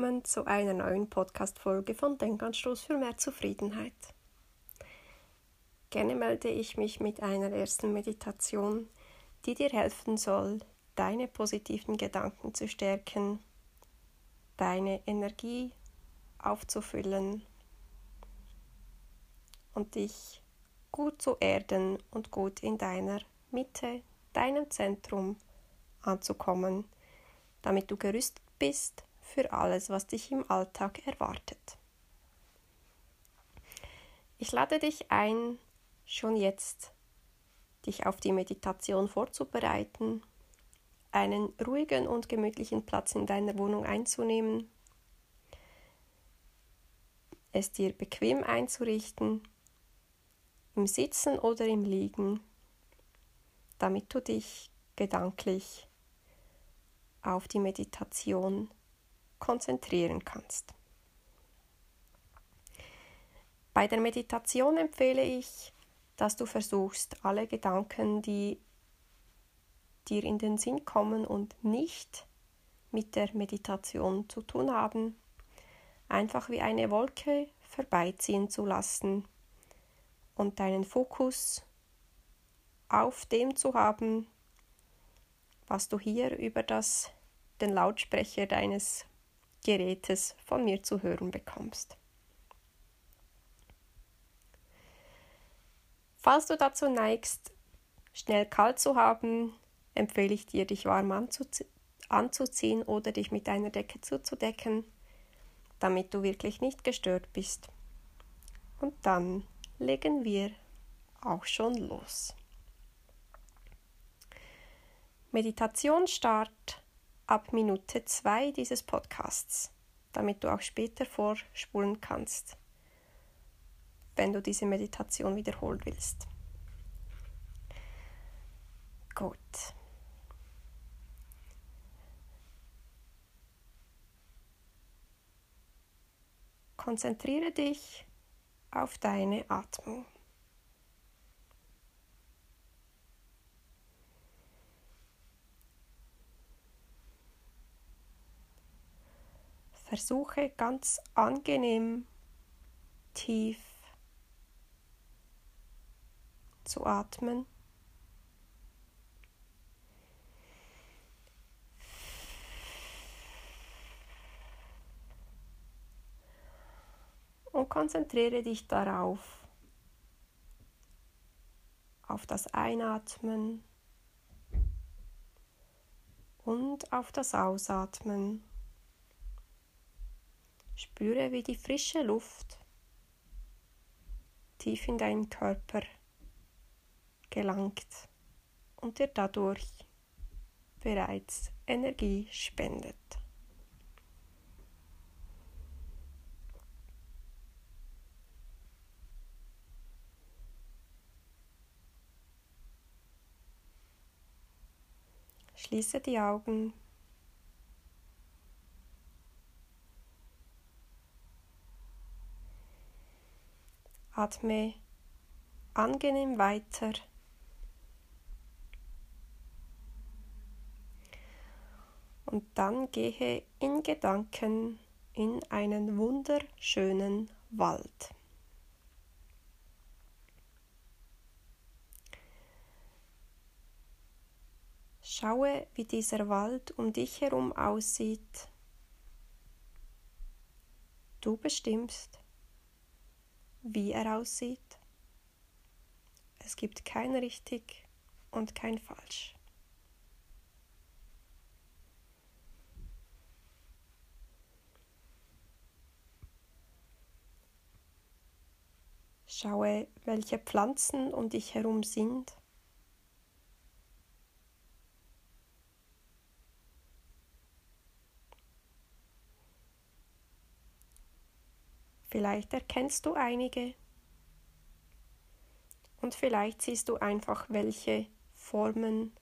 willkommen zu einer neuen Podcast-Folge von Denkanstoß für mehr Zufriedenheit. Gerne melde ich mich mit einer ersten Meditation, die dir helfen soll, deine positiven Gedanken zu stärken, deine Energie aufzufüllen und dich gut zu erden und gut in deiner Mitte, deinem Zentrum anzukommen, damit du gerüstet bist für alles, was dich im Alltag erwartet. Ich lade dich ein, schon jetzt dich auf die Meditation vorzubereiten, einen ruhigen und gemütlichen Platz in deiner Wohnung einzunehmen, es dir bequem einzurichten, im Sitzen oder im Liegen, damit du dich gedanklich auf die Meditation konzentrieren kannst. Bei der Meditation empfehle ich, dass du versuchst, alle Gedanken, die dir in den Sinn kommen und nicht mit der Meditation zu tun haben, einfach wie eine Wolke vorbeiziehen zu lassen und deinen Fokus auf dem zu haben, was du hier über das, den Lautsprecher deines Gerätes von mir zu hören bekommst. Falls du dazu neigst, schnell kalt zu haben, empfehle ich dir, dich warm anzuzie anzuziehen oder dich mit einer Decke zuzudecken, damit du wirklich nicht gestört bist. Und dann legen wir auch schon los. Meditationsstart ab Minute 2 dieses Podcasts, damit du auch später vorspulen kannst, wenn du diese Meditation wiederholen willst. Gut. Konzentriere dich auf deine Atmung. Versuche ganz angenehm tief zu atmen. Und konzentriere dich darauf, auf das Einatmen und auf das Ausatmen. Spüre, wie die frische Luft tief in deinen Körper gelangt und dir dadurch bereits Energie spendet. Schließe die Augen Atme angenehm weiter. Und dann gehe in Gedanken in einen wunderschönen Wald. Schaue, wie dieser Wald um dich herum aussieht. Du bestimmst, wie er aussieht. Es gibt kein richtig und kein falsch. Schaue, welche Pflanzen um dich herum sind. Vielleicht erkennst du einige und vielleicht siehst du einfach, welche Formen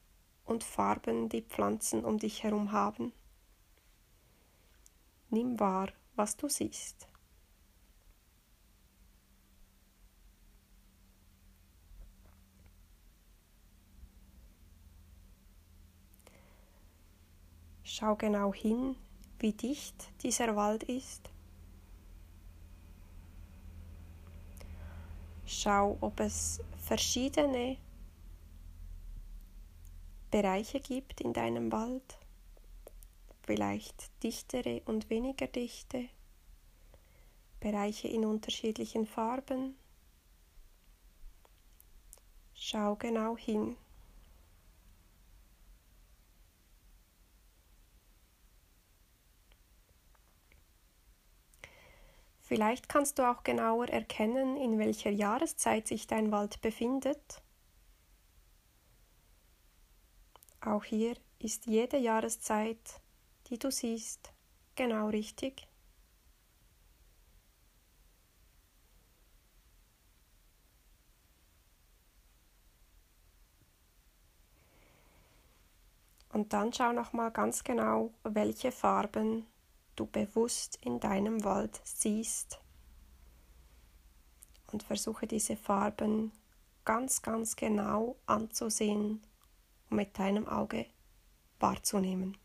und Farben die Pflanzen um dich herum haben. Nimm wahr, was du siehst. Schau genau hin wie dicht dieser Wald ist. Schau, ob es verschiedene Bereiche gibt in deinem Wald, vielleicht dichtere und weniger dichte, Bereiche in unterschiedlichen Farben. Schau genau hin. Vielleicht kannst du auch genauer erkennen, in welcher Jahreszeit sich dein Wald befindet. Auch hier ist jede Jahreszeit, die du siehst, genau richtig. Und dann schau noch mal ganz genau, welche Farben du bewusst in deinem Wald siehst. Und versuche diese Farben ganz, ganz genau anzusehen und mit deinem Auge wahrzunehmen.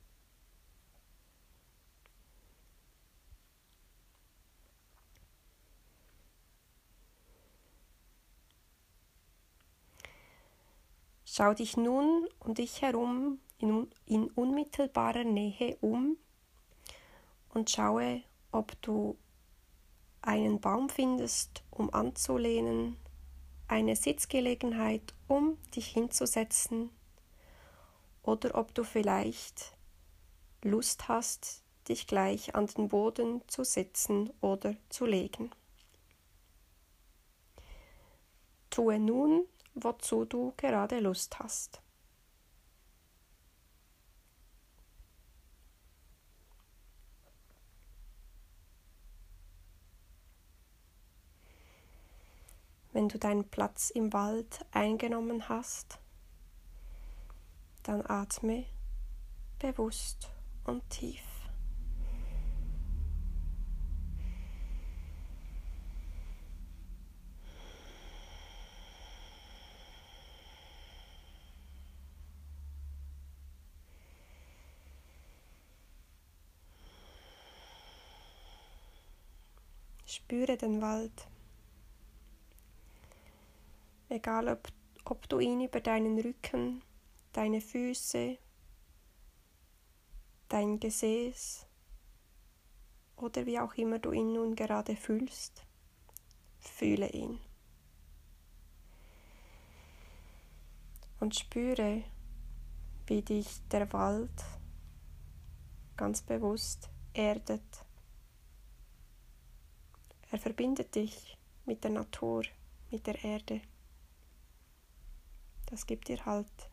Schau dich nun um dich herum in, in unmittelbarer Nähe um und schaue, ob du einen Baum findest, um anzulehnen, eine Sitzgelegenheit, um dich hinzusetzen, oder ob du vielleicht Lust hast, dich gleich an den Boden zu setzen oder zu legen. Tue nun, wozu du gerade Lust hast. Wenn du deinen Platz im Wald eingenommen hast, dann atme bewusst und tief. Spüre den Wald egal ob, ob du ihn über deinen Rücken, deine Füße, dein Gesäß oder wie auch immer du ihn nun gerade fühlst, fühle ihn. Und spüre, wie dich der Wald ganz bewusst erdet. Er verbindet dich mit der Natur, mit der Erde. Das gibt dir Halt.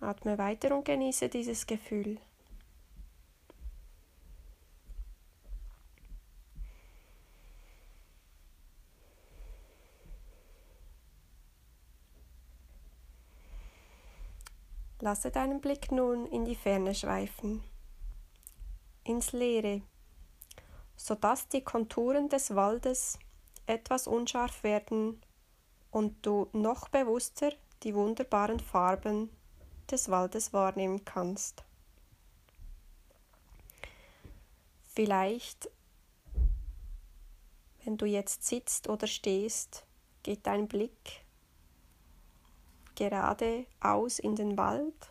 Atme weiter und genieße dieses Gefühl. Lasse deinen Blick nun in die Ferne schweifen, ins Leere, sodass die Konturen des Waldes etwas unscharf werden und du noch bewusster die wunderbaren Farben des Waldes wahrnehmen kannst. Vielleicht, wenn du jetzt sitzt oder stehst, geht dein Blick geradeaus in den Wald.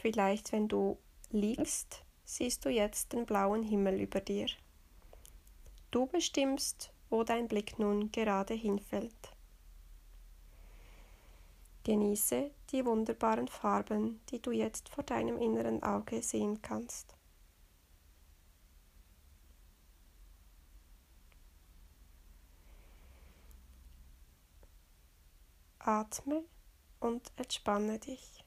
Vielleicht, wenn du liegst, siehst du jetzt den blauen Himmel über dir. Du bestimmst, wo dein Blick nun gerade hinfällt. Genieße die wunderbaren Farben, die du jetzt vor deinem inneren Auge sehen kannst. Atme und entspanne dich.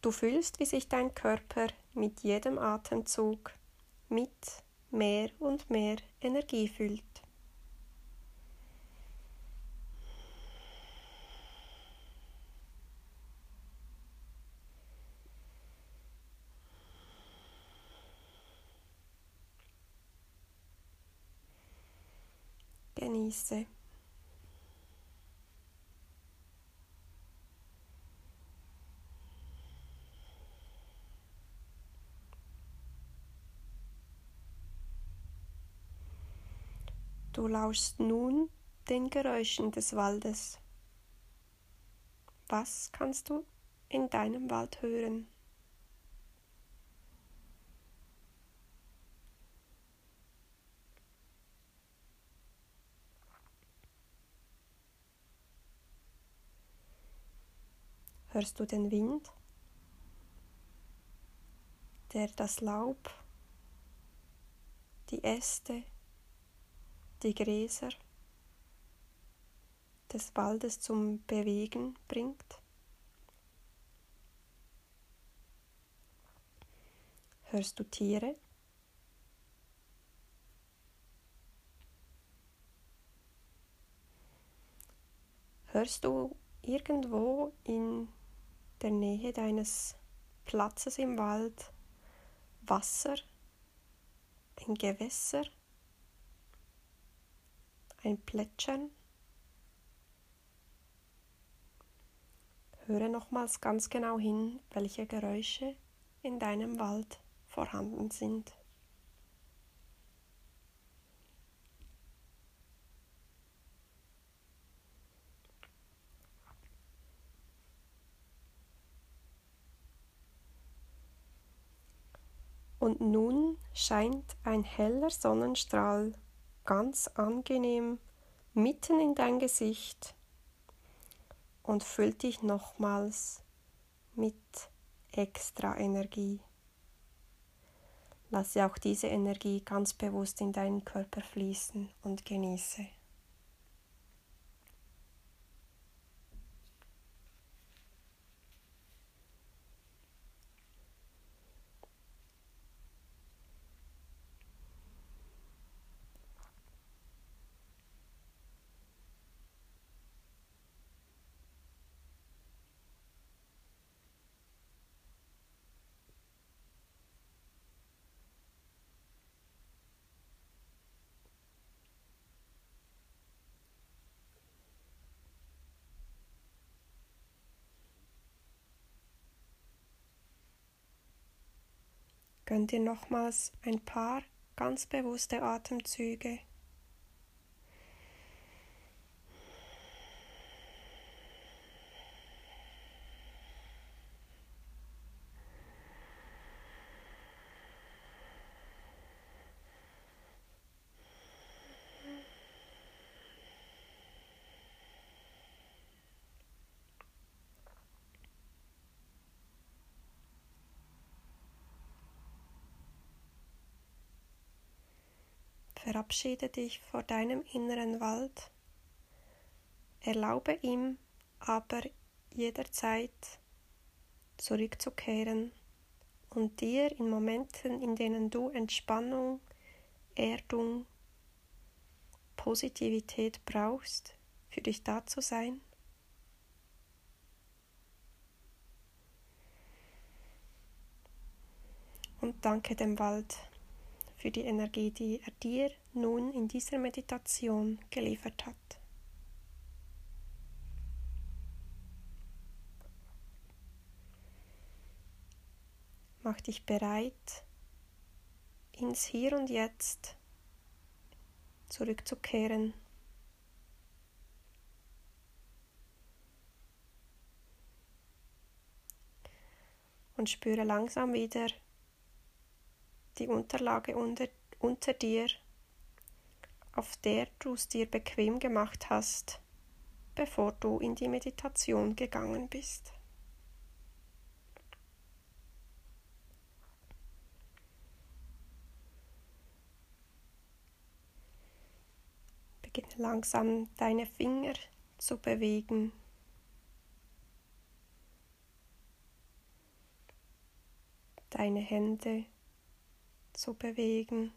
Du fühlst, wie sich dein Körper mit jedem Atemzug mit mehr und mehr Energie füllt. genieße. Du lauschst nun den Geräuschen des Waldes. Was kannst du in deinem Wald hören? Hörst du den Wind, der das Laub, die Äste, die Gräser des Waldes zum Bewegen bringt. Hörst du Tiere? Hörst du irgendwo in der Nähe deines Platzes im Wald Wasser, ein Gewässer? Ein Plätschern. Höre nochmals ganz genau hin, welche Geräusche in deinem Wald vorhanden sind. Und nun scheint ein heller Sonnenstrahl ganz angenehm mitten in dein Gesicht und füllt dich nochmals mit extra Energie. Lasse auch diese Energie ganz bewusst in deinen Körper fließen und genieße. Gönn dir nochmals ein paar ganz bewusste Atemzüge. Verabschiede dich vor deinem inneren Wald. Erlaube ihm aber jederzeit zurückzukehren und dir in Momenten, in denen du Entspannung, Erdung, Positivität brauchst, für dich da zu sein. Und danke dem Wald für die Energie, die er dir nun in dieser Meditation geliefert hat. Mach dich bereit, ins Hier und Jetzt zurückzukehren. Und spüre langsam wieder die Unterlage unter, unter dir, auf der du es dir bequem gemacht hast, bevor du in die Meditation gegangen bist. Beginne langsam deine Finger zu bewegen. Deine Hände zu bewegen.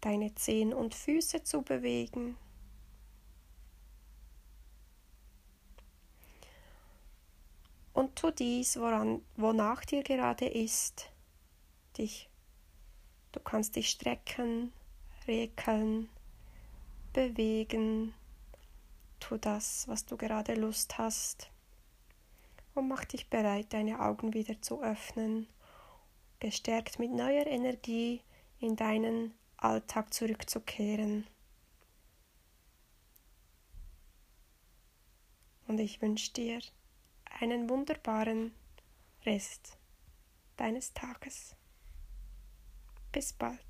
Deine Zehen und Füße zu bewegen. Und tu dies, woran, wonach dir gerade ist, dich Du kannst dich strecken, rekeln, bewegen. Tu das, was du gerade Lust hast. Und mach dich bereit, deine Augen wieder zu öffnen, gestärkt mit neuer Energie in deinen Alltag zurückzukehren. Und ich wünsche dir einen wunderbaren Rest deines Tages. Bis bald.